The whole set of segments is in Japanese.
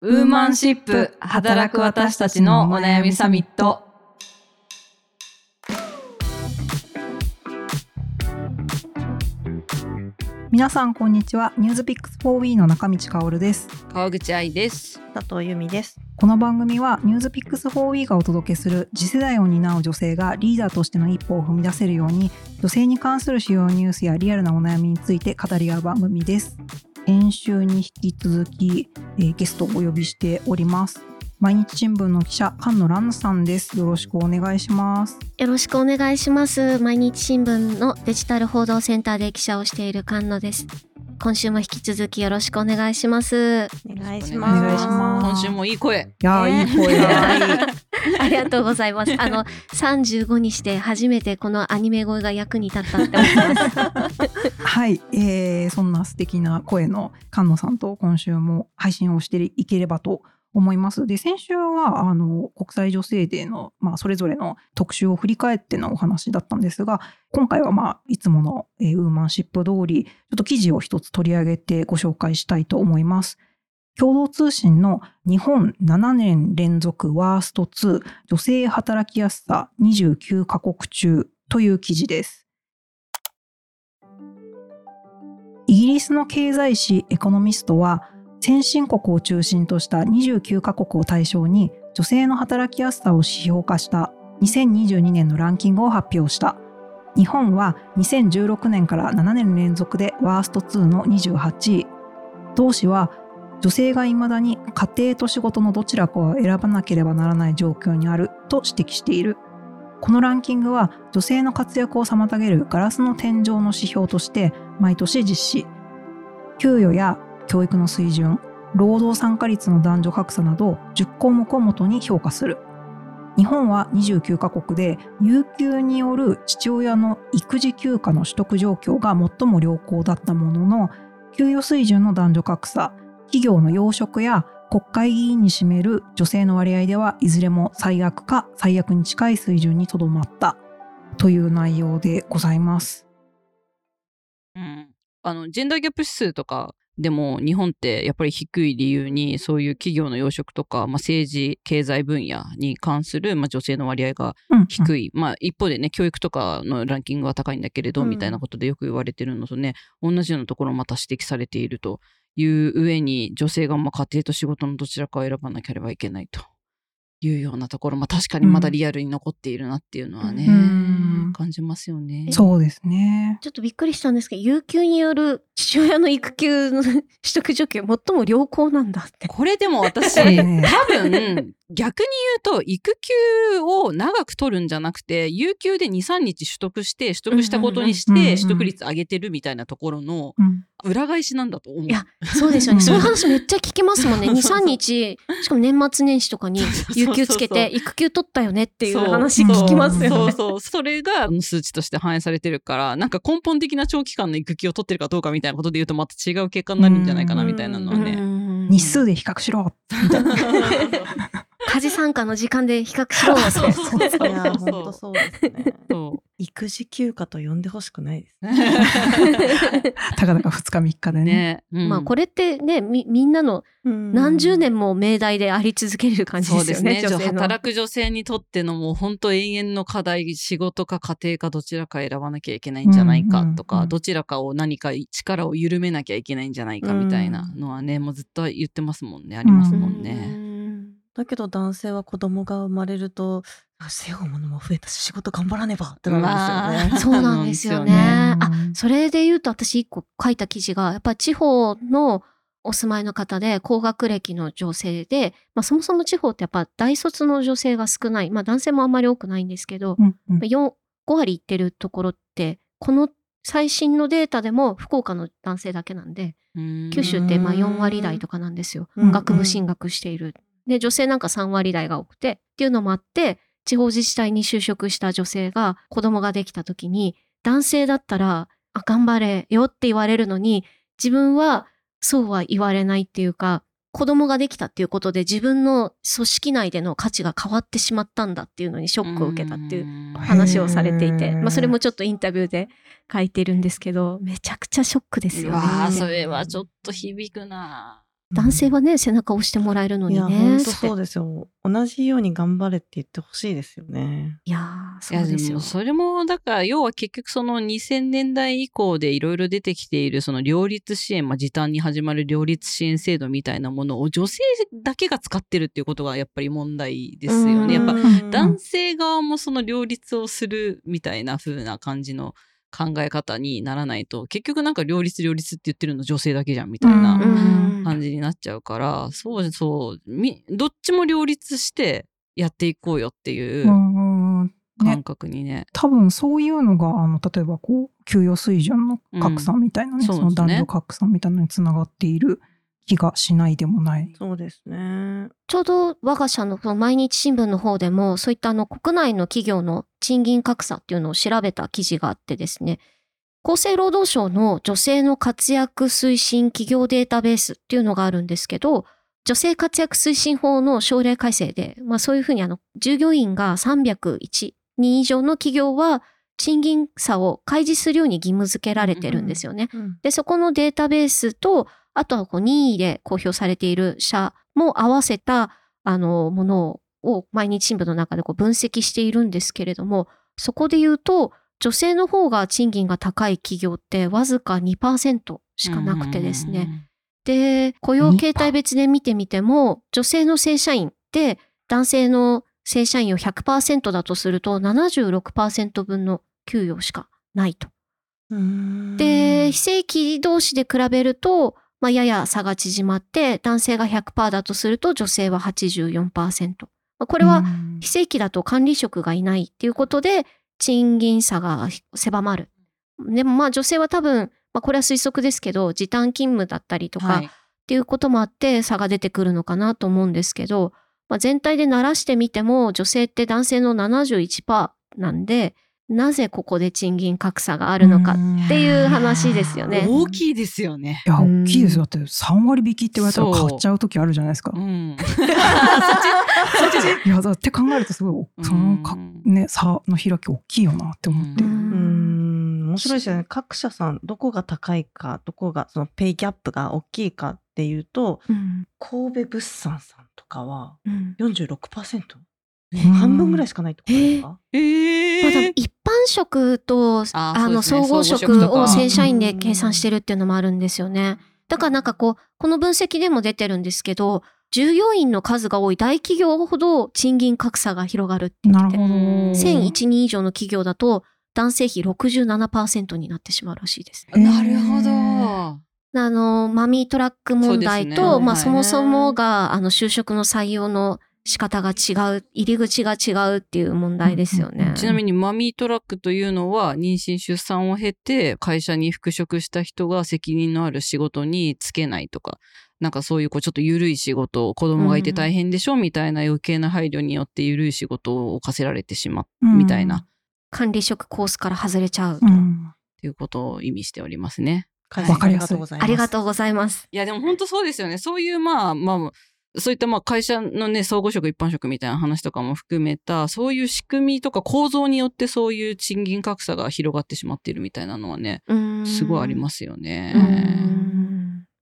ウーマンシップ働く私たちのお悩みサミット。皆さんこんにちはニュースピックス 4W の中道香です川口愛です。佐藤由美です。この番組はニュースピックス 4W がお届けする次世代を担う女性がリーダーとしての一歩を踏み出せるように女性に関する主要ニュースやリアルなお悩みについて語り合う番組です先週に引き続き、えーゲストをお呼びしております毎日新聞の記者菅野蘭さんですよろしくお願いしますよろしくお願いします。毎日新聞のデジタル報道センターで記者をしている菅野です。今週も引き続きよろしくお願いします。お願いしおます。今週もいい声。いやー、ねいい声だありがとうございます。あの、35にして初めてこのアニメ声が役に立ったって思ってます。はい、えーそんな素敵な声の菅野さんと今週も配信をしていければと思います。で、先週はあの国際女性デーの、まあ、それぞれの特集を振り返ってのお話だったんですが、今回は、まあ、いつもの、えーウーマンシップ通り、ちょっと記事を一つ取り上げてご紹介したいと思います。共同通信の日本7年連続ワースト2女性働きやすさ29カ国中という記事です。イギリスの経済誌エコノミストは先進国を中心とした29カ国を対象に女性の働きやすさを指標化した2022年のランキングを発表した。日本は2016年から7年連続でワースト2の28位。同氏は女性が未だに家庭と仕事のどちらかを選ばなければならない状況にあると指摘している。このランキングは女性の活躍を妨げるガラスの天井の指標として毎年実施。給与や教育の水準労働参加率の男女格差など10項目をもとに評価する日本は29カ国で有給による父親の育児休暇の取得状況が最も良好だったものの給与水準の男女格差企業の要職や国会議員に占める女性の割合ではいずれも最悪か最悪に近い水準にとどまったという内容でございます。うん。あの、ジェンダーギャップ指数とかでも日本ってやっぱり低い理由にそういう企業の要職とか、まあ、政治、経済分野に関する、まあ、女性の割合がうん。低い、まあ一方でね教育とかのランキングは高いんだけれど、うん。みたいなことでよく言われてるのとね同じようなところまた指摘されているという上に女性がまあ家庭と仕事のどちらかを選ばなければいけないというようなところまあ確かにまだリアルに残っているなっていうのはね、うん感じますよね。そうですね。ちょっとびっくりしたんですけど、有給による父親の育休の 取得状況最も良好なんだって。これでも私多分逆に言うと育休を長く取るんじゃなくて有給で23日取得して取得したことにして取得率上げてるみたいなところのうん裏返しなんだと思う。いやそうですよね。うんそういう話めっちゃ聞きますもんね。2、3日、しかも年末年始とかに有給つけて育休取ったよねっていう話聞きますよね。そうそうそれが数値として反映されてるからなんか根本的な長期間の育休を取ってるかどうかみたいなことで言うとまた違う結果になるんじゃないかなみたいなのはね。ね日数で比較しろ。家事参加の時間で比較しろって。そうそうそうそういや、本当そうですね。そう育児休暇と呼んでほしくないです。たかだか2日3日でね。ね、うんまあこれってねみみんなの何十年も命題であり続ける感じそうですよね。ですね。働く女性にとってのもう本当永遠の課題、仕事か家庭かどちらか選ばなきゃいけないんじゃないかとか、うんうんうんどちらかを何か力を緩めなきゃいけないんじゃないかみたいなのはね、もうずっと言ってますもんね、ありますもんうね。んだけど男性は子供が生まれると、あ背負うものも増えたし仕事頑張らねばってなるんですよね。そうなんですよね。あそれで言うと私一個書いた記事がやっぱり地方のお住まいの方で高学歴の女性で、まあ、そもそも地方ってやっぱ大卒の女性が少ない、まあ、男性もあんまり多くないんですけど、うんうん4 5割いってるところってこの最新のデータでも福岡の男性だけなんで九州ってまあ4割台とかなんですよ、うん学部進学している。で女性なんか3割台が多くてっていうのもあって地方自治体に就職した女性が子供ができた時に男性だったらあ頑張れよって言われるのに自分はそうは言われないっていうか子供ができたっていうことで自分の組織内での価値が変わってしまったんだっていうのにショックを受けたっていうう話をされていて、まあ、それもちょっとインタビューで書いてるんですけどめちゃくちゃショックですよね。それはちょっと響くな男性はね、背中を押してもらえるのいや、にね。本当そうでですよ。同じように頑張れって言ってほしいですよね。いやそうですよ。それもだから要は結局その2000年代以降でいろいろ出てきているその両立支援、まあ、時短に始まる両立支援制度みたいなものを女性だけが使ってるっていうことがやっぱり問題ですよね。やっぱうん男性側もその両立をするみたいな風な感じの考え方にならないと結局なんか両立両立って言ってるの女性だけじゃんみたいなうん感じになっちゃうから、そうそうみどっちも両立してやっていこうよっていううんうんね。感覚にね。多分そういうのがあの例えばこう給与水準の格差みたいなね、うんその男女格差みたいなのにつながっている気がしないでもない。そうですね。ちょうど我が社のその毎日新聞の方でも、そういったあの国内の企業の賃金格差っていうのを調べた記事があってですね、厚生労働省の女性の活躍推進企業データベースっていうのがあるんですけど、女性活躍推進法の省令改正で、まあそういうふうにあの、従業員が301人以上の企業は、賃金差を開示するように義務付けられてるんですよね。うんで、そこのデータベースと、あとはこう任意で公表されている社も合わせた、あの、ものを毎日新聞の中でこう分析しているんですけれども、そこで言うと、女性の方が賃金が高い企業ってわずか2%しかなくてですね。で、雇用形態別で見てみても、女性の正社員って男性の正社員を100%だとすると76%分の給与しかないと。うんで、非正規同士で比べると、まあ、やや差が縮まって、男性が100%だとすると女性は84%。まあこれはうん非正規だと管理職がいないっていうことで、賃金差が狭まる。でもまあ女性は多分、まあ、これは推測ですけど、時短勤務だったりとか、はいっていうこともあって差が出てくるのかなと思うんですけど、まあ、全体で慣らしてみても女性って男性の71%なんでなぜここで賃金格差があるのかっていう話ですよね。大きいですよね。いやうん。大きいですよ。だって3割引きって言われたら買っちゃう時あるじゃないですか。うん。いやだって考えるとすごいそのか、うんね、差の開き大きいよなって思って。ううん。ん面白いですよね。各社さん、どこが高いか、どこが、そのペイギャップが大きいかっていうと、うん。神戸物産さんとかはうん。46%、うん半分ぐらいしかないってことですか、えまあ、一般職とああの総合職を正社員で計算してるっていうのもあるんですよね。だからなんかこうこの分析でも出てるんですけど従業員の数が多い大企業ほど賃金格差が広がるって言っててなるほど。1001人以上の企業だと男性比67%になってしまうらしいです。なるほど。あのマミートラック問題と、そねまあ、はい。そもそもがあの就職の採用の仕方が違う入り口が違うっていう問題ですよね。ちなみにマミートラックというのは妊娠出産を経て会社に復職した人が責任のある仕事に就けないとかなんかそういうこうちょっと緩い仕事子供がいて大変でしょみたいな余計な配慮によって緩い仕事を課せられてしまうみたいなっ管理職コースから外れちゃうと。うん。ていうことを意味しておりますね。わかりやすいありがとうございます。ありがとうございます。いやでも本当そうですよね。そういうまあまあそういったまあ会社のね総合職一般職みたいな話とかも含めたそういう仕組みとか構造によってそういう賃金格差が広がってしまっているみたいなのはねすごいありますすよね。うん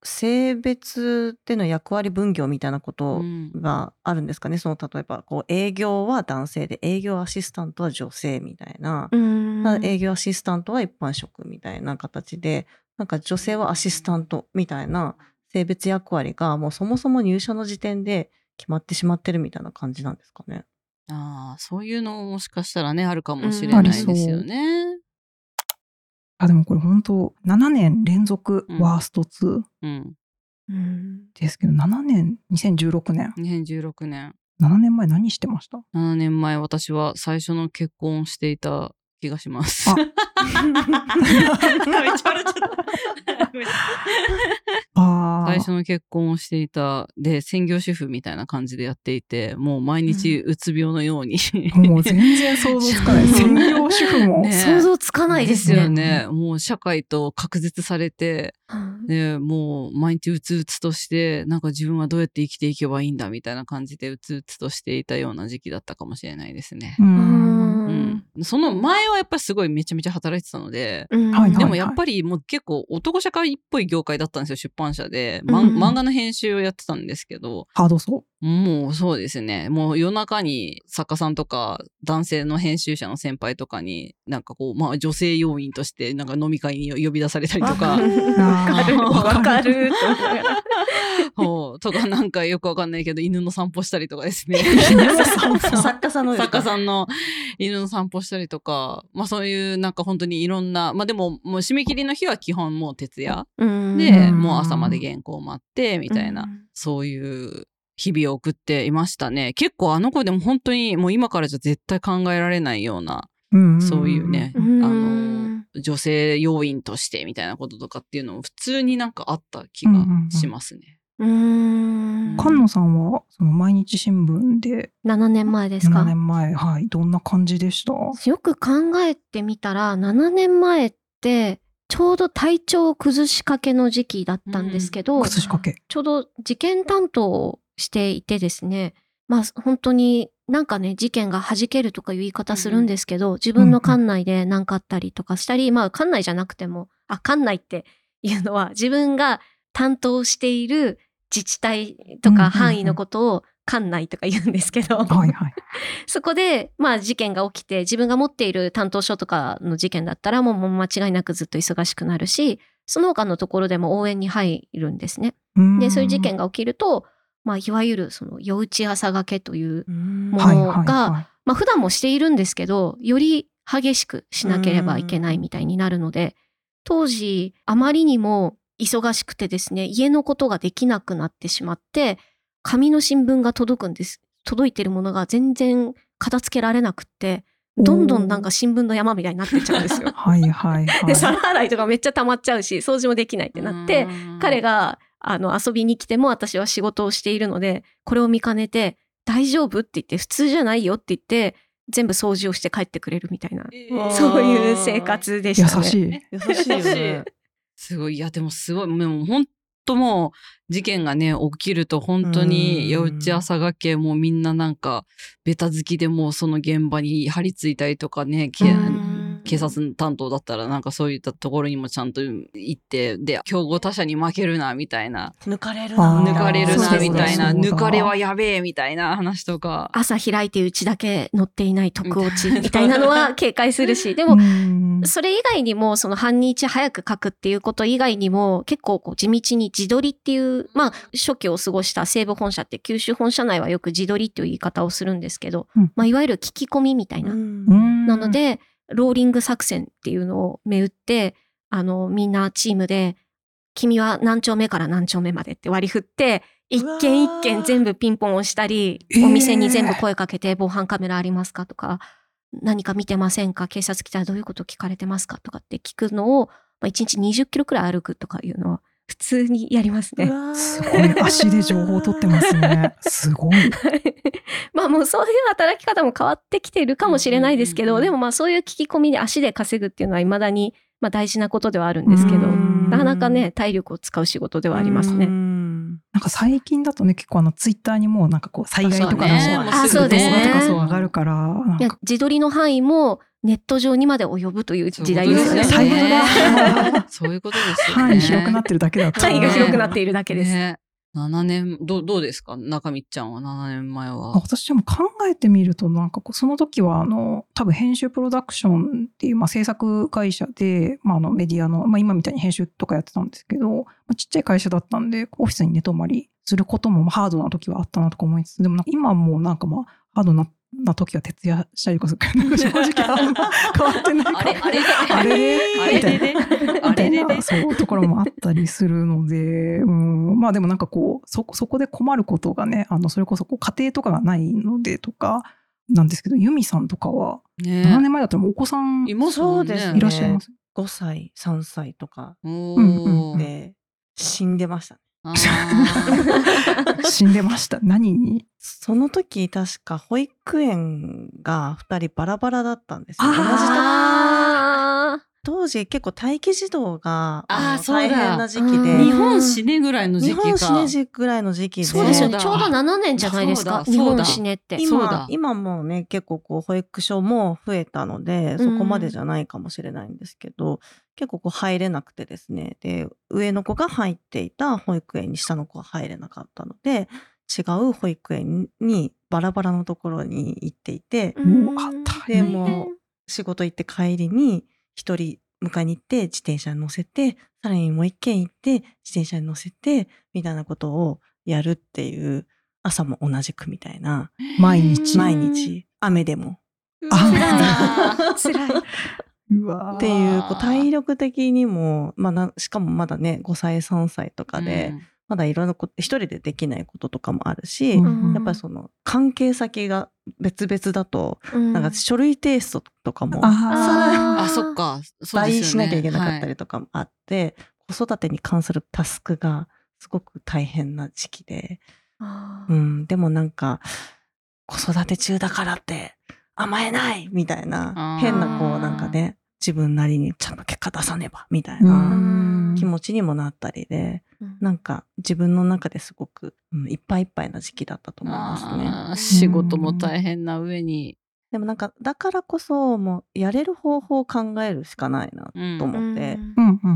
性別での役割分業みたいなことうんがあるんですかね。その例えばこう営業は男性で営業アシスタントは女性みたいな。うんただ営業アシスタントは一般職みたいな形で、なんか女性はアシスタントみたいな性別役割がもうそもそも入社の時点で決まってしまってるみたいな感じなんですかね。ああそういうのももしかしたらねあるかもしれないですよね。あでもこれ本当7年連続ワースト2うん、うん。ですけど、7年2016年。2016年。7年前何してました？7年前私は最初の結婚をしていた気がします。あめっちゃ笑っちゃった。ごめんあ最初の結婚をしていたで専業主婦みたいな感じでやっていてもう毎日うつ病のように、もう全然想像つかない。専業主婦も。ね想像つかないですよね。ねもう社会と隔絶されてうんでもう毎日うつうつとしてなんか自分はどうやって生きていけばいいんだみたいな感じでうつうつとしていたような時期だったかもしれないですね。ううん。うん、その前はやっぱりすごいめちゃめちゃ働いてたので、うんでもやっぱりもう結構男社会っぽい業界だったんですよ出版社で、まうん。漫画の編集をやってたんですけど。ハードそもうそうですね。もう夜中に作家さんとか男性の編集者の先輩とかになんかこうまあ女性要員としてなんか飲み会に呼び出されたりとか。う。わかる。わわかると思いながらそう。とかなんかよくわかんないけど犬の散歩したりとかですね。作家さんの作か家さんの犬の散歩したりとか。まあそういうなんか本当にいろんなまあでももう締め切りの日は基本もう徹夜。うん。でうんもう朝まで原稿を待ってみたいな、そういう日々を送っていましたね。結構あの子でも本当にもう今からじゃ絶対考えられないようなうん。そういうねうん。あの女性要員としてみたいなこととかっていうのも普通になんかあった気がしますね。うん。菅野さんはその毎日新聞で7年前です7か年前はいどんな感じでした？よく考えてみたら7年前ってちょうど体調を崩しかけの時期だったんですけど、崩しかけちょうど事件担当をしていてですねまあ本当になんかね事件が弾けるとかいう言い方するんですけど、自分の管内で何かあったりとかしたり、まあ管内じゃなくてもあ管内っていうのは自分が担当している自治体とか範囲のことを管内とか言うんですけど、はいはい。そこで、まあ事件が起きて、自分が持っている担当書とかの事件だったら、もうもう間違いなくずっと忙しくなるし、その他のところでも応援に入るんですね。で、そういう事件が起きると、まあいわゆるその夜打ち朝がけという、もはいのがはいはいまあ普段もしているんですけど、より激しくしなければいけないみたいになるので、当時あまりにも忙しくてですね、家のことができなくなってしまって、紙の新聞が届くんです。届いてるものが全然片付けられなくって、どんどんなんか新聞の山みたいになってっちゃうんですよ。はいはいはいで、皿洗いとかめっちゃ溜まっちゃうし、掃除もできないってなって、うん彼があの遊びに来ても私は仕事をしているのでこれを見かねて「大丈夫?」って言って「普通じゃないよ」って言って全部掃除をして帰ってくれるみたいな、えーそういう生活でしたね。優しい優しいよね。すごいいやでもすごいでも本当もう事件がね起きると本当にうん。夜打ち朝がけもうみんななんかベタ好きでもうその現場に張り付いたりとかね、けうん警察担当だったらなんかそういったところにもちゃんと行ってで競合他社に負けるなみたいな。抜かれるあー抜かれるなみたいな。抜かれはやべえみたいな話とか。朝開いてうちだけ乗っていない特落ちみたいなのは警戒するし。でもうん。それ以外にもその半日早く書くっていうこと以外にも結構こう地道に自撮りっていうまあ初期を過ごした西部本社って九州本社内はよく自撮りっていう言い方をするんですけど、うん。まあ、いわゆる聞き込みみたいな。うん。なのでローリング作戦っていうのを銘打ってあのみんなチームで君は何丁目から何丁目までって割り振って一件一件全部ピンポン押したり、えー。お店に全部声かけて防犯カメラありますかとか何か見てませんか？警察来たらどういうこと聞かれてますか？とかって聞くのを、まあ、1日20キロくらい歩くとかいうのは普通にやりますね。すごい。足で情報を取ってますね。すごい。まあもうそういう働き方も変わってきているかもしれないですけど、でもまあそういう聞き込みで足で稼ぐっていうのは未だにまあ大事なことではあるんですけど、うん。なかなかね体力を使う仕事ではありますね。ね。なんか最近だとね結構あのツイッターにもなんかこう災害とかのそうねそうですね画とかそう上がるからいやか自撮りの範囲もネット上にまで及ぶという時代ですよね。そういうことですよねそういうことですよね。範 囲広くなってるだけだと 範囲が広くなっているだけです。ね7年どうどうですか？中道ちゃんは7年前は。私でも考えてみるとなんかこうその時はあの多分編集プロダクションっていう、まあ、制作会社で、まあ、あのメディアの、まあ、今みたいに編集とかやってたんですけど、まあ、ちっちゃい会社だったんでオフィスに寝泊まりすることもハードな時はあったなとか思いつつでもなんか今もうなんかまあハードなな時は徹夜したりとかするからなんか正直あんま変わってないかあれ？あれ？あれ？あれ？れ？れ？あれ？れ？れ？そういうところもあったりするので、うん、まあでもなんかこうそこそこで困ることがねあのそれ？こそこう家庭とかがないのでとかなんですけど由美さんとかは7ね年前だったらお子さんいますもんねそうですねいらっしゃいます。5歳、3歳とかで死んでました。あー死んでました。何にその時確か保育園が2人バラバラだったんですよ。同じ当時結構待機児童が大変な時期うんで、日本死ねぐらいの時日期か。本死ね時ぐらいの時期でそうですよちょうど7年じゃないですか。日本死ねって。今、今もね、結構こう、保育所も増えたので、そこまでじゃないかもしれないんですけど、結構こう入れなくてですね。で、上の子が入っていた保育園に下の子が入れなかったので、違う保育園にバラバラのところに行っていて、うん。で変もう仕事行って帰りに一人迎えに行って自転車に乗せてさらにもう一軒行って自転車に乗せてみたいなことをやるっていう朝も同じくみたいな毎日？毎日。雨でも。あ辛い。辛い。っていうこう体力的にも、まあな、しかもまだね5歳3歳とかで、まだいろんなこと一人でできないこととかもあるし、うん。やっぱりその関係先が別々だと、うん。なんか書類提出とかもああ、そっか。そう倍しなきゃいけなかったりとかもあって、子育てに関するタスクがすごく大変な時期で、うん、でもなんか、子育て中だからって甘えないみたいあなー、変なこうなんかね、自分なりにちゃんと結果出さねばみたいなん。気持ちにもなったりで、うん。なんか自分の中ですごく、うん、いっぱいいっぱいな時期だったと思いますね。仕事も大変な上に。でもなんか、だからこそもうやれる方法を考えるしかないなと思って、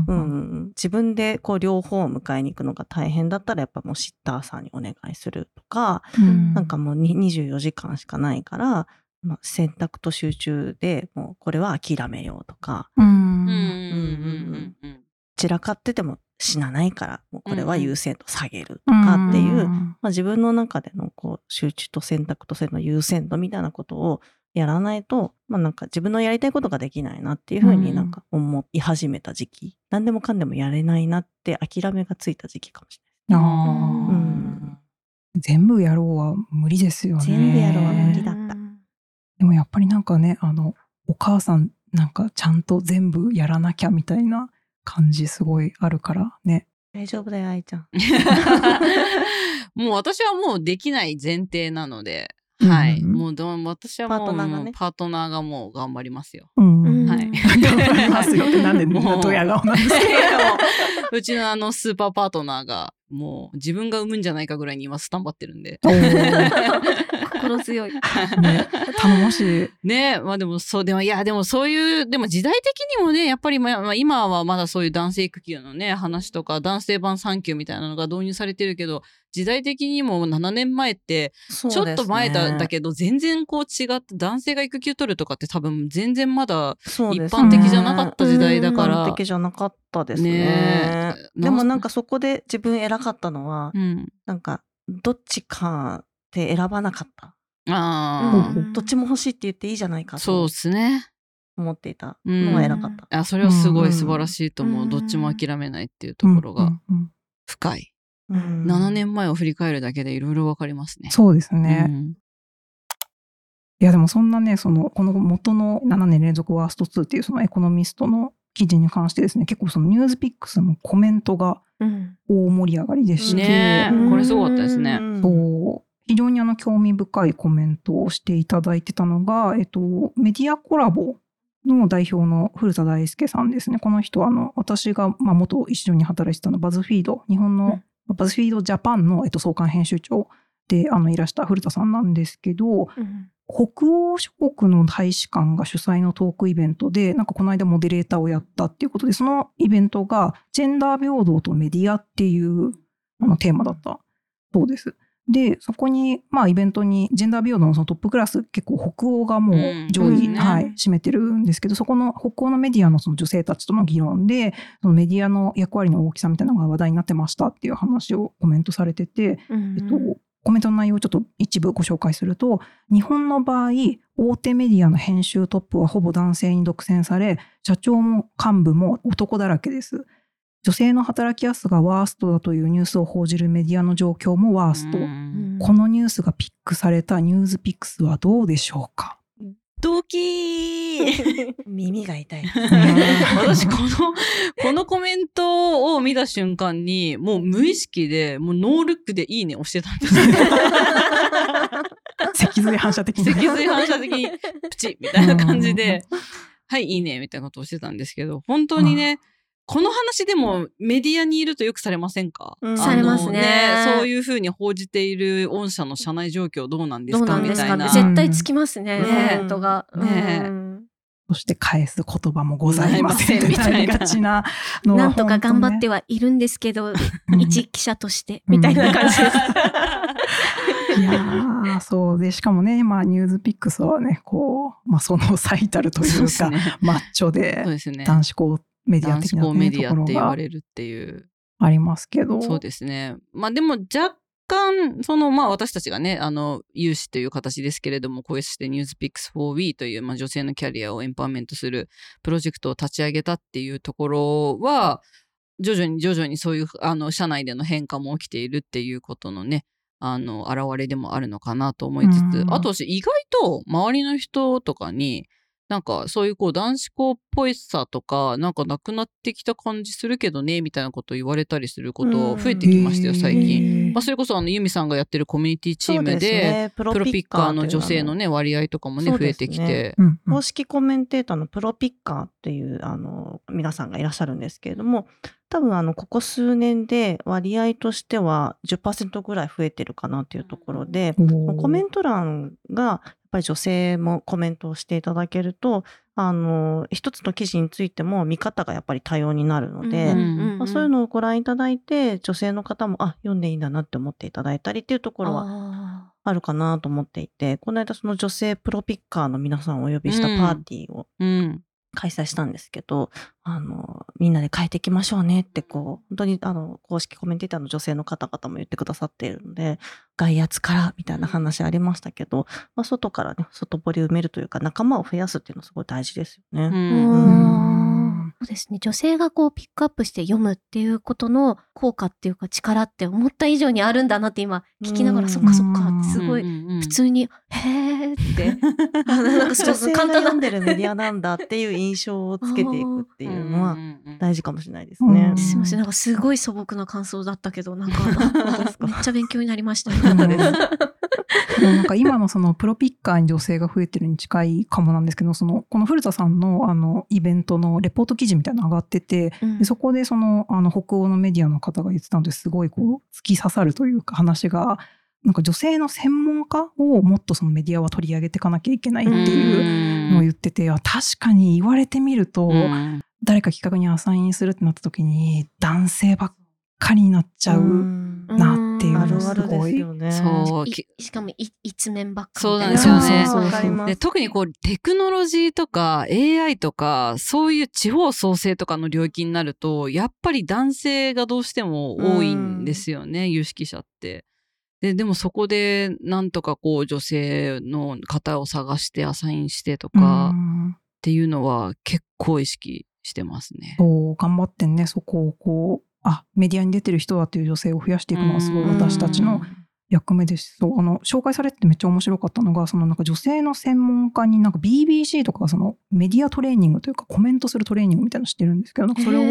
うん。自分でこう両方を迎えに行くのが大変だったらやっぱもうシッターさんにお願いするとか、うん。なんかもうに24時間しかないから、まあ、選択と集中でもうこれは諦めようとか。うん。うん。うん。うん。うん。散らかってても死なないからもうこれは優先度下げるとかっていう、まあ、自分の中でのこう集中と選択とそれの優先度みたいなことをやらないと、まあなんか自分のやりたいことができないなっていうふうになんか思い始めた時期、何でもかんでもやれないなって諦めがついた時期かもしれない。あー。うん。全部やろうは無理ですよね。全部やろうは無理だったでもやっぱりなんかね、あの、お母さんなんかちゃんと全部やらなきゃみたいな感じすごいあるからね。大丈夫だよ、愛ちゃん。もう私はもうできない前提なので、うんはい。もうど私はもうパートナーがねもうパートナーがもう頑張りますよ。うん。うんはい頑張りますよってなんでみんなドヤ顔なんですかうちのあのスーパーパートナーがもう自分が産むんじゃないかぐらいに今スタンバってるんで。心強い。ね、頼もしい。ねまあでもそう、でもいや、でもそういう、でも時代的にもね、やっぱりまあまあ今はまだそういう男性育休のね、話とか男性版産休みたいなのが導入されてるけど、時代的にも7年前って、ちちょっと前だ,、だど、けど、全然こう違って、男性が育休取るとかって多分全然まだ一般的じゃなかった時代だから。一般的じゃなかったですね。ねえでもなんかそこで自分偉かったのは、うん。なんかどっちかって選ばなかった。ああ、うんどっちも欲しいって言っていいじゃないかとそうですね。思っていたのが偉かった。あそれはすごうんい素晴らしいと思う。うんどっちも諦めないっていうところが深い。うん7年前を振り返るだけでいろいろわかりますね。そうですね。うんいやでもそんなね、その、この元の7年連続ワースト2っていうそのエコノミストの記事に関してですね、結構そのニュースピックスのコメントがうん大盛り上がりでして、うんねえこれすごかったですね。うんそう非常にあの興味深いコメントをしていただいてたのが、えっと、メディアコラボの代表の古田大輔さんですね。この人はあの私がまあ元一緒に働いてたのバズフィード、日本のバズフィードジャパンの、えっと、創刊編集長であのいらした古田さんなんですけど、うん北欧諸国の大使館が主催のトークイベントで、なんかこの間モデレーターをやったっていうことで、そのイベントがジェンダー平等とメディアっていうあのテーマだったそうです。で、そこに、まあイベントにジェンダー平等のそのトップクラス結構北欧がもう上位、うんはい、占めてるんですけど、そこの北欧のメディアのその女性たちとの議論で、そのメディアの役割の大きさみたいなのが話題になってましたっていう話をコメントされてて、うんえっと、コメントの内容をちょっと一部ご紹介すると、日本の場合、大手メディアの編集トップはほぼ男性に独占され、社長も幹部も男だらけです。女性の働きやすさがワーストだというニュースを報じるメディアの状況もワースト。うんこのニュースがピックされたニュースピックスはどうでしょうか？ドキー耳が痛い。私この、このコメントを見た瞬間に、もう無意識で、もうノールックでいいね押してたんですよ。脊髄反射的に。脊髄反射的にプチッみたいな感じで、はい、いいね、みたいなことをしてたんですけど、本当にね、この話でもメディアにいるとよくされませんか、されますね。そういうふうに報じている御社の社内状況どうなんですか？みたいな。絶対つきますね、ねコメントが。ね。うんそして返す言葉もございませんみたいながちなのはな。んとか頑張ってははいるんですけど、うん。一記者として、みたいな感じです。いやーそうでしかもね、まあ、ニュースピックスはねこう、まあ、その最たるというかね。マッチョそうでですね。男子校メディア的な、ね、校メディアって言われるっていう。ありますけどそうですね。まあでも若干、そのまあ私たちがね、あの、有志という形ですけれども、こうして NewsPicks for We という、まあ、女性のキャリアをエンパワーメントするプロジェクトを立ち上げたっていうところは、徐々に徐々にそういう、あの、社内での変化も起きているっていうことのね、あの、現れでもあるのかなと思いつつう、んあと私意外と周りの人とかに、なんかそういうこう男子校っぽいさとか、なんかなくなってきた感じするけどね、みたいなことを言われたりすること増えてきましたよ、うん最近。まあ、それこそあのユミさんがやってるコミュニティチームで、すね、ププロピッカーの女性のねね、割合とかもね、増えてきて。うんうん。公式コメンテーターのプロピッカーっていうあの皆さんがいらっしゃるんですけれども多分あのここ数年で割合としては10%ぐらい増えてるかなっていうところで、コメント欄がやっぱり女性もコメントをしていただけるとあの一つの記事についても見方がやっぱり多様になるので、そういうのをご覧いただいて女性の方もあ読んでいいんだなって思っていただいたりっていうところははあるかなと思っていてこの間その女性プロピッカーの皆さんをお呼びしたパーティーをうん。開催したんですけど、あのみんなで変えていきましょうねってこう本当にあの公式コメンテーターの女性の方々も言ってくださっているので外圧からみたいな話ありましたけど、まあ、外からね外堀埋めるというか仲間を増やすっていうのはすごい大事ですよね。うん。うんそうですね。女性がこうピックアップして読むっていうことの効果っていうか力って思った以上にあるんだなって今聞きながら、うん。そっかそっかってすごい普通に「へーって。あなんか女っと性が読簡単なんでるメディアなんだっていう印象をつけていくっていうのは大事かもしれないですね。うん。すいません。なんかすごい素朴な感想だったけどなんか めっちゃ勉強になりました なんか今のそのプロピッカーに女性が増えてるに近いかもなんですけどそのこの古田さんのあのイベントのレポート記事みたいなの上がっててうん。でそこでそのあの北欧のメディアの方が言ってたのです。ごいこう突き刺さるというか話がなんか女性の専門家をもっとそのメディアは取り上げていかなきゃいけないっていうのを言ってて、あ確かに言われてみると、うん。誰か企画にアサインするってなった時に男性ばっかりになっちゃううんなっていうのすあるあるでごい。すよね。そういしかもい一面ばっかそうなんですよねそうそうそうで特にこうテクノロジーとか AI とかそういう地方創生とかの領域になるとやっぱり男性がどうしても多いんですよね、有識者って。ででもそこでなんとかこう女性の方を探してアサインしてとかうんっていうのは結構意識してますね。そう頑張ってねそこをこうあメディアに出てる人だっていう女性を増やしていくのはすごい私たちの役目です。しそうあの紹介されててめっちゃ面白かったのがそのなんか女性の専門家になんか BBC とかがそのメディアトレーニングというかコメントするトレーニングみたいなのしてるんですけどなんかそれを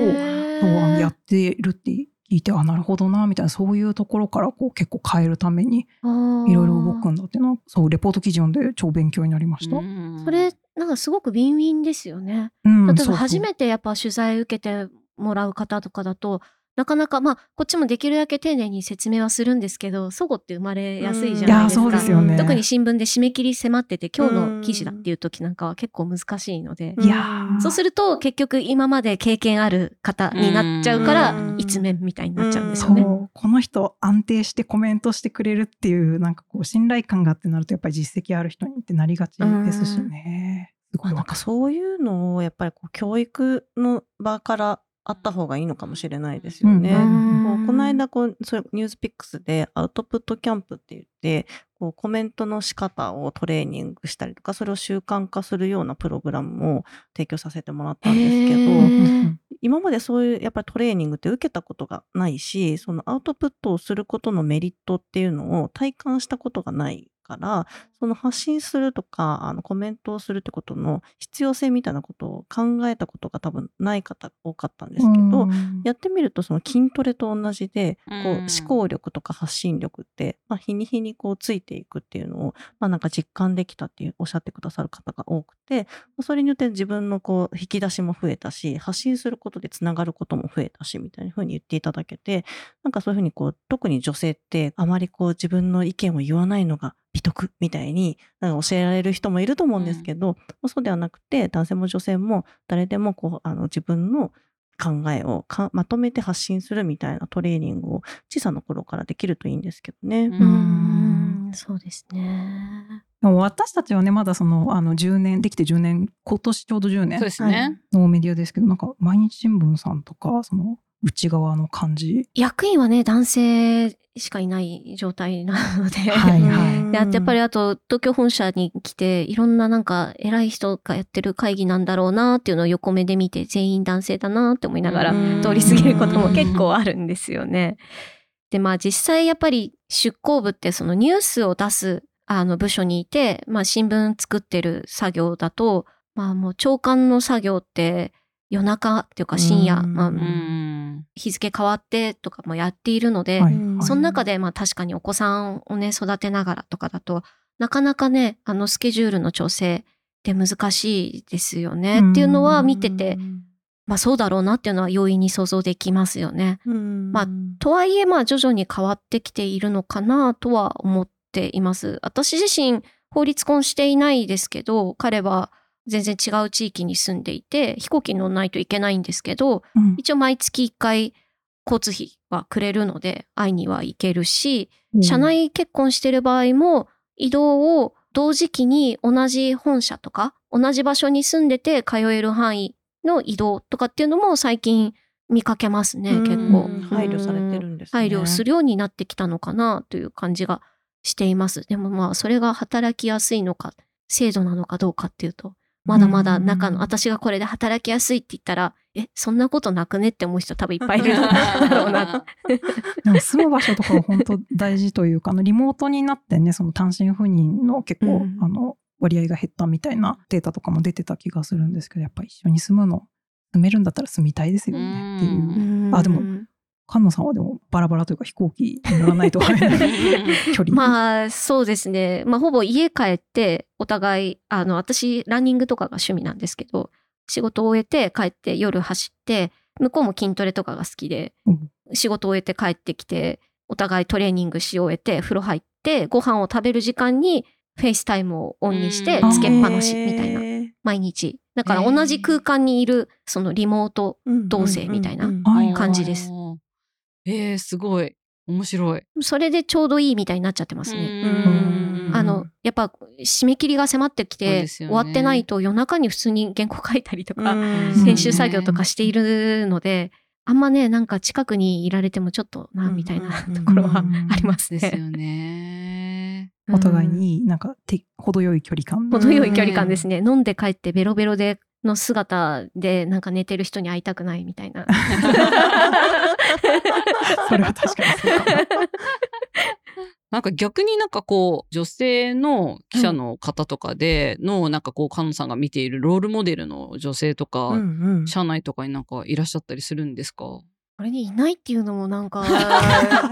そうやってるって聞いてあなるほどなみたいなそういうところからこう結構変えるためにいろいろ動くんだっていうのはそうレポート記事読んで超勉強になりました。うん。それなんかすごくウィンウィンですよね。うん例えば初めてやっぱ取材受けてもらう方とかだとなかなかまあこっちもできるだけ丁寧に説明はするんですけど齟齬って生まれやすいじゃないですか。うですよね。特に新聞で締め切り迫ってて今日の記事だっていう時なんかは結構難しいので、いやー。そうすると結局今まで経験ある方になっちゃうからうん。一面みたいになっちゃうんですそうよね。この人安定してコメントしてくれるっていうなんかこう信頼感がってなるとやっぱり実績ある人にってなりがちですしね。まあ、なんかそういうのをやっぱりこう教育の場からあった方がいいのかもしれないですよね。うんこうこの間こうそれニュースピックスでアウトプットキャンプって言ってこうコメントの仕方をトレーニングしたりとかそれを習慣化するようなプログラムを提供させてもらったんですけへどー今までそういうやっぱりトレーニングって受けたことがないしそのアウトプットをすることのメリットっていうのを体感したことがないからその発信するとかあのコメントをするってことの必要性みたいなことを考えたことが多分ない方が多かったんですけど、うん。やってみるとその筋トレと同じで、こうん。う思考力とか発信力って、まあ、日に日にこうついていくっていうのを、まあ、なんか実感できたっていうおっしゃってくださる方が多くてそれによって自分のこう引き出しも増えたし発信することでつながることも増えたしみたいな風に言っていただけてなんかそういうふうにこう特に女性ってあまりこう自分の意見を言わないのが美徳みたいになんか教えられる人もいると思うんですけど、まあそうではなくて男性も女性も誰でもこうあの自分の考えをかまとめて発信するみたいなトレーニングを小さな頃からできるといいんですけどね。うんうんそうですね。でも私たちはねまだそのあの10年できて10年今年ちょうど10年そうですね。のメディアですけどなんか毎日新聞さんとかその内側の感じ？役員はね男性しかいない状態なので、はいはいでやっぱりあと東京本社に来ていろんななんか偉い人がやってる会議なんだろうなっていうのを横目で見て全員男性だなって思いながらうん通り過ぎることも結構あるんですよね。でまあ実際やっぱり出向部ってそのニュースを出すあの部署にいて、まあ、新聞作ってる作業だとまあもう長官の作業って夜中っていうか深夜、うんまあう、ん。日付変わってとかもやっているので、はい。うん。その中でまあ確かにお子さんをね育てながらとかだとなかなかねあのスケジュールの調整って難しいですよね、うん。っていうのは見てて、まあそうだろうなっていうのは容易に想像できますよね。うん。まあとはいえまあ徐々に変わってきているのかなとは思っています。私自身法律婚していないですけど彼は全然違う地域に住んでいて飛行機に乗らないといけないんですけどうん。一応毎月1回交通費はくれるので会いには行けるし社内結婚してる場合も移動を同時期に同じ本社とか同じ場所に住んでて通える範囲の移動とかっていうのも最近見かけますねうん。結構。うん。配慮されてるんですね。配慮するようになってきたのかなという感じがしています。でもまあそれが働きやすいのか制度なのかどうかっていうとまだまだ中うん。の私がこれで働きやすいって言ったらえそんなことなくねって思う人多分いっぱいいるんだろうな。住む場所とかは本当大事というかあのリモートになってねその単身赴任の結構、うん。あの割合が減ったみたいなデータとかも出てた気がするんですけどやっぱ一緒に住むの住めるんだったら住みたいですよねっていう。あでも菅野さんはでもバラバラというか飛行機に乗らないと入れない 距離。まあそうですね。まあほぼ家帰ってお互いあの私ランニングとかが趣味なんですけど仕事を終えて帰って夜走って向こうも筋トレとかが好きで、うん。仕事を終えて帰ってきてお互いトレーニングし終えて風呂入ってご飯を食べる時間に FaceTime をオンにしてうん。つけっぱなしみたいなな毎日。だから同じ空間にいるそのリモート同棲みたいなうんうんうんはい感じです。えー、すごい。面白い。それでちょうどいいみたいになっちゃってますね。うんあのやっぱ締め切りが迫ってきて、ね終わってないと夜中に普通に原稿書いたりとか、うん編集作業とかしているので、あんまねなんか近くにいられてもちょっとなうんみたいなうんところはうんありますね。ですよね。お互いになんかて程よい距離感うん程よい距離感ですね。飲んで帰ってベロベロでの姿でなんか寝てる人に会いたくないみたいな。それは確かにそうかも。なんか逆になんかこう女性の記者の方とかでのなんかこう菅野さんが見ているロールモデルの女性とか、うんうん。社内とかになんかいらっしゃったりするんですか？これにいないっていうのもなんか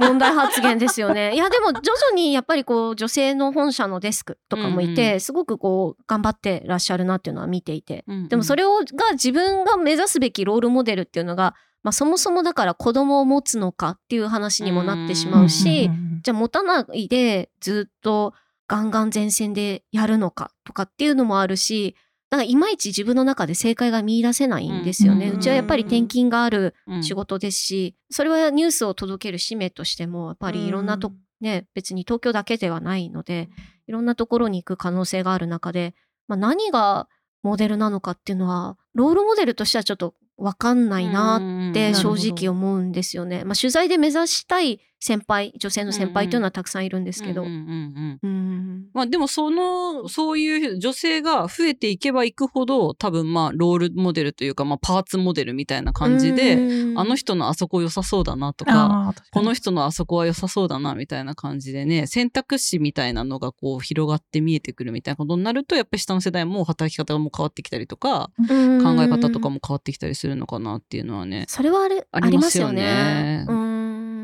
問題発言ですよね。いやでも徐々にやっぱりこう女性の本社のデスクとかもいて、うんうすごくこう頑張ってらっしゃるなっていうのは見ていて、でもそれれをが自分が目指すべきロールモデルっていうのが、まあ、そもそもだから子供を持つのかっていう話にもなってしまうし、んんんじゃあ持たないでずっとガンガン前線でやるのかとかっていうのもあるしだからいまいち自分の中で正解が見出せないんですよね。うんうちはやっぱり転勤がある仕事ですし、それはニュースを届ける使命としてもやっぱりいろんなと、ね別に東京だけではないのでいろんなところに行く可能性がある中で、まあ、何がモデルなのかっていうのはロールモデルとしてはちょっと分かんないなって正直思うんですよね。まあ、取材で目指したい先輩女性の先輩というのはたくさんいるんですけど、うんうんうんうん。うん。まあでもその、そういう女性が増えていけばいくほど、多分まあロールモデルというか、まあパーツモデルみたいな感じで、あの人のあそこ良さそうだなとか、この人のあそこは良さそうだなみたいな感じでね、選択肢みたいなのがこう広がって見えてくるみたいなことになると、やっぱり下の世代も働き方がもう変わってきたりとか、考考え方とかも変わってきたりするのかなっていうのはね。それはあるあありまよりますすよねね。うん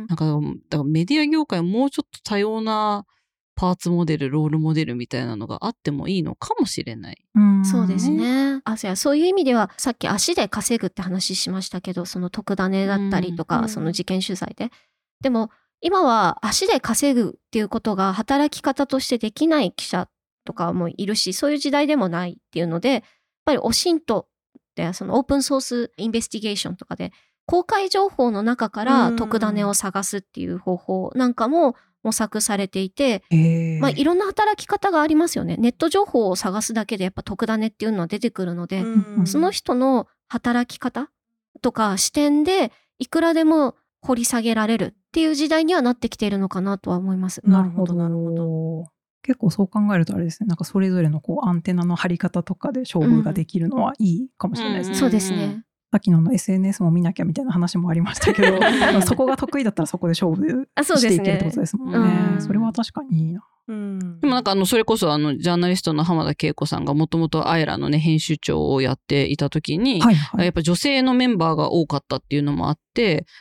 なんか、だからメディア業界もうちょっと多様なパーツモデル、ロールモデルみたいなのがあってもいいのかもしれない。うんそうですね。あ、そうや、そういう意味では、さっき足で稼ぐって話しましたけど、その特ダネだったりとか、うんその事件取材で。でも、今は足で稼ぐっていうことが働き方としてできない記者とかもいるし、そういう時代でもないっていうので、やっぱりオシントで、そのオープンソースインベスティゲーションとかで、公開情報の中からうん特ダネを探すっていう方法なんかも模索されていて、まあ、いろんな働き方がありますよね。ネット情報を探すだけでやっぱ特ダネっていうのは出てくるので、うんその人の働き方とか視点でいくらでも掘り下げられるっていう時代にはなってきているのかなとは思います。なるほど。なるほど結構そう考えるとあれですね。なんかそれぞれのこうアンテナの張り方とかで勝負ができるのはいいかもしれないですね。うんそうですね。さっきの SNS も見なきゃみたいな話もありましたけど、まあそこが得意だったらそこで勝負あそうですねしていけるってことですもんね。うんそれは確かにいいな。うんでもなんかあの、それこそあの、ジャーナリストの浜田恵子さんがもともとアイラのね、編集長をやっていた時に、はいはい。やっぱ女性のメンバーが多かったっていうのもあって、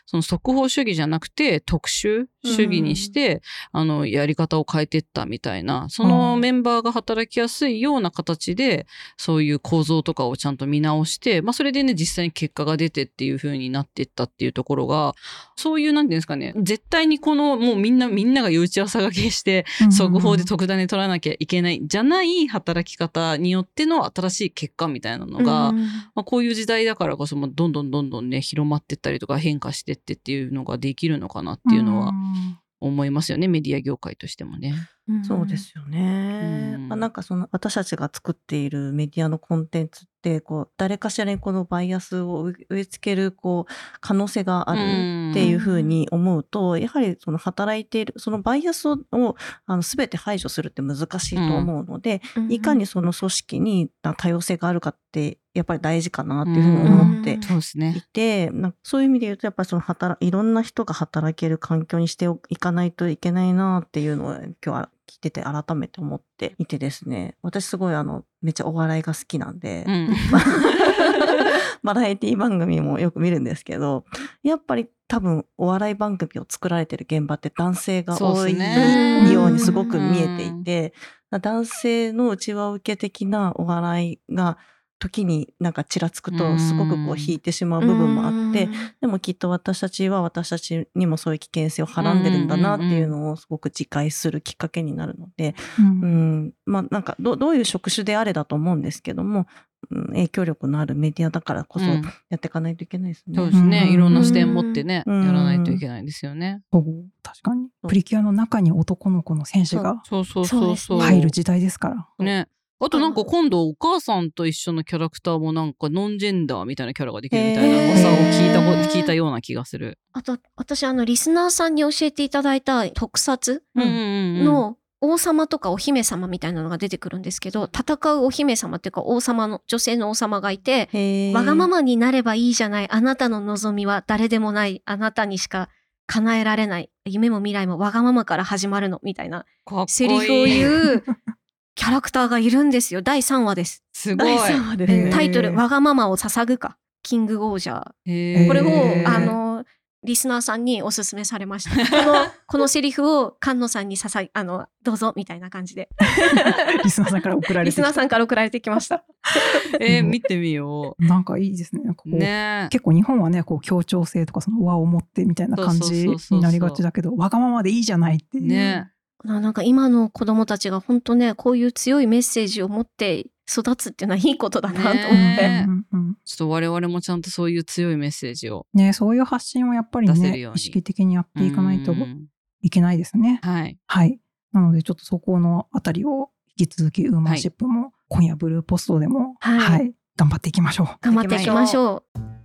その速報主義じゃなくて特殊主義にして、あの、やり方を変えてったみたいな、そのメンバーが働きやすいような形で、そういう構造とかをちゃんと見直して、まあそれでね、実際に結果が出てっていう風になっていったっていうところが、そういう、なんていうんですかね、絶対にこの、もうみんな、みんなが幼稚朝がけして、速報で特ダネ取らなきゃいけない、じゃない働き方によっての新しい結果みたいなのが、うん。まあ、こういう時代だからこそ、まあどんどんどんどんね、広まってったりとか変化してってっていうのができるのかなっていうのはん。思いますよね、メディア業界としてもね。うん。そうですよね。うん。まあ、なんかその私たちが作っているメディアのコンテンツってこう誰かしらにこのバイアスを植え付けるこう可能性があるっていうふうに思うと、やはりその働いているそのバイアスををあの全て排除するって難しいと思うので、いかにその組織に多様性があるかってやっぱり大事かなっていうふうに思ってそうですいね。て、なんかそういう意味で言うとやっぱりその働いろんな人が働ける環境にしていかないといけないなっていうのを今日は聞いてて改めて思っていてですね。私すごいあのめっちゃお笑いが好きなんで、うん。バラエティ番組もよく見るんですけどやっぱり多分お笑い番組を作られてる現場って男性が多いねようにすごく見えていて、男性の内輪受け的なお笑いが時になんかちらつくとすごくこう引いてしまう部分もあって、でもきっと私たちは私たちにもそういう危険性をはらんでるんだなっていうのをすごく自戒するきっかけになるので、うんうん、まあなんかどどういう職種であれだと思うんですけども、うん、影響力のあるメディアだからこそうんやっていかないといけないですね。そうですね。うんいろんな視点持ってね、うんやらないといけないですよね。そう確かに。プリキュアの中に男の子の選手がそうそうそうそう。入る時代ですから。ね。あとなんか今度お母さんと一緒のキャラクターもなんかノンジェンダーみたいなキャラができるみたいな噂を聞いたこと聞いたような気がする。あと、私、あの、リスナーさんに教えていただいた特撮の王様とかお姫様みたいなのが出てくるんですけど、戦うお姫様っていうか王様の、女性の王様がいて、わがままになればいいじゃない。あなたの望みは誰でもない。あなたにしか叶えられない。夢も未来もわがままから始まるの。みたいな。セリフを言うキャラクターがいるんですよ。第3話です。すごい。第3話ですね。タイトル、わがままを捧ぐか。キングオージャー。これを、あの、リスナーさんにおすすめされました。この、このセリフを菅野さんにささい、あの、どうぞ、みたいな感じで。リスナーさんから送られリスナーてきた。さんから送られてきました。えー見てみよなんかいいですね。なんかこう。うね結構日本はね、こう協調性とかその和を持ってみたいな感じになりがちだけど、わがままでいいじゃないっていう。ねななんか今の子供たちが本当ね、こういう強いメッセージを持って育つっていうのはいいことだなと思って。ねちょっと我々もちゃんとそういう強いメッセージを。ね、そういう発信をやっぱりね出せるように意識的にやっていかないとうんいけないですね。はい。はい。なのでちょっとそこのあたりを引き続きウーマンシップも今夜ブルーポストでも、はいはい、頑張っていきましょう。頑張っていきましょう。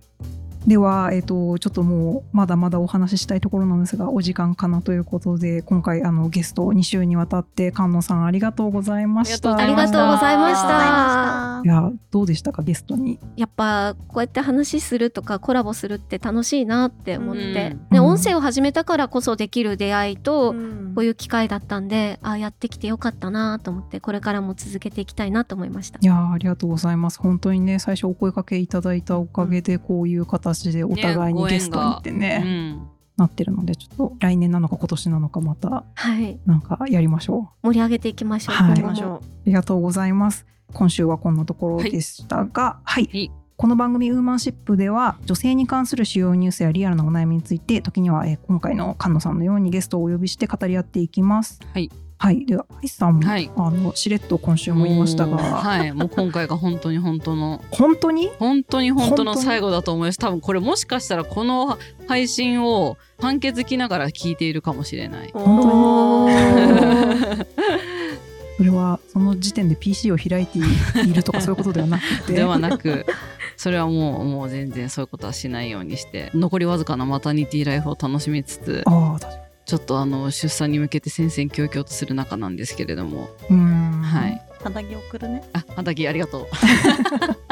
では、えっとちょっともうまだまだお話ししたいところなんですがお時間かなということで今回あのゲスト2週にわたって菅野さんありがとうございました。ありがとうございました。いやどうでしたかゲストに？やっぱこうやって話するとかコラボするって楽しいなって思って、うん。ねうん。音声を始めたからこそできる出会いと、うん。こういう機会だったんであやってきてよかったなと思ってこれからも続けていきたいなと思いました。いやーありがとうございます。本当にね最初お声かけいただいたおかげでこういう形でお互いにねゲストにってねうんなってるのでちょっと来年なのか今年なのかまたはいなんかやりましょう盛り上げていきましょう、はいありがとうございます。今週はこんなところでしたが、はい。はいこの番組ウーマンシップでは女性に関する主要ニュースやリアルなお悩みについて時には、えー今回の菅野さんのようにゲストをお呼びして語り合っていきます。はい。はい。では、アイさんも、はい。あのしれっと今週も言いましたが、はい。もう今回が本当に本当の。本当に？本当に本当の最後だと思います。多分これもしかしたらこの配信を判決きながら聞いているかもしれない。本当 それはその時点で PC を開いているとかそういうことではなくて、ではなくそれはもうもう全然そういうことはしないようにして残りわずかなマタニティライフを楽しみつつああ、確かちょっとあの出産に向けて戦々恐々とする中なんですけれども、に。うーん。はい肌着送るね。あ畑ありがとう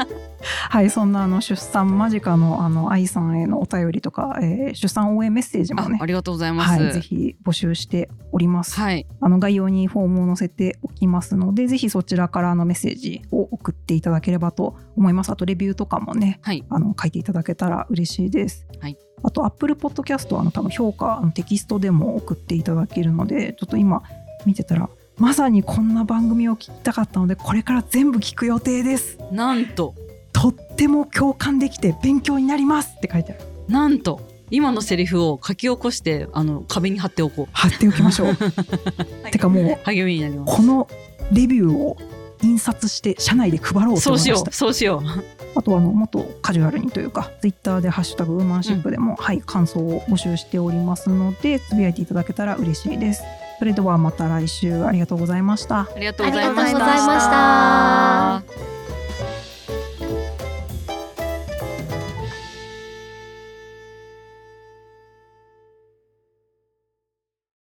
はい、そんなあの出産間近のあの愛さんへのお便りとか、えー出産応援メッセージもねああ、りがとうございますはい、ぜひ募集しております。はいあの概要にフォームを載せておきますので、ぜひそちらからのメッセージを送っていただければと思います。あとレビューとかもね、はいあの書いていただけたら嬉しいです。はいあと Apple Podcast はあの多分評価あのテキストでも送っていただけるので、ちょっと今見てたら。まさにこんな番組を聞きたかったのでこれから全部聞く予定ですなんととっても共感できて勉強になりますって書いてある。なんと今のセリフを書き起こしてあの壁に貼っておこ貼っておきましょう。てかもうう励みになります。このレビューを印刷して社内で配ろうとそうしよ思いました。うそうしよう。あとあのもっとカジュアルにというかツイッターで「ハッシュタグウーマンシップ」でも、はい感想を募集しておりますのでつぶやいていただけたら嬉しいです。それではまた来週ありがとうございました。ありがとうございました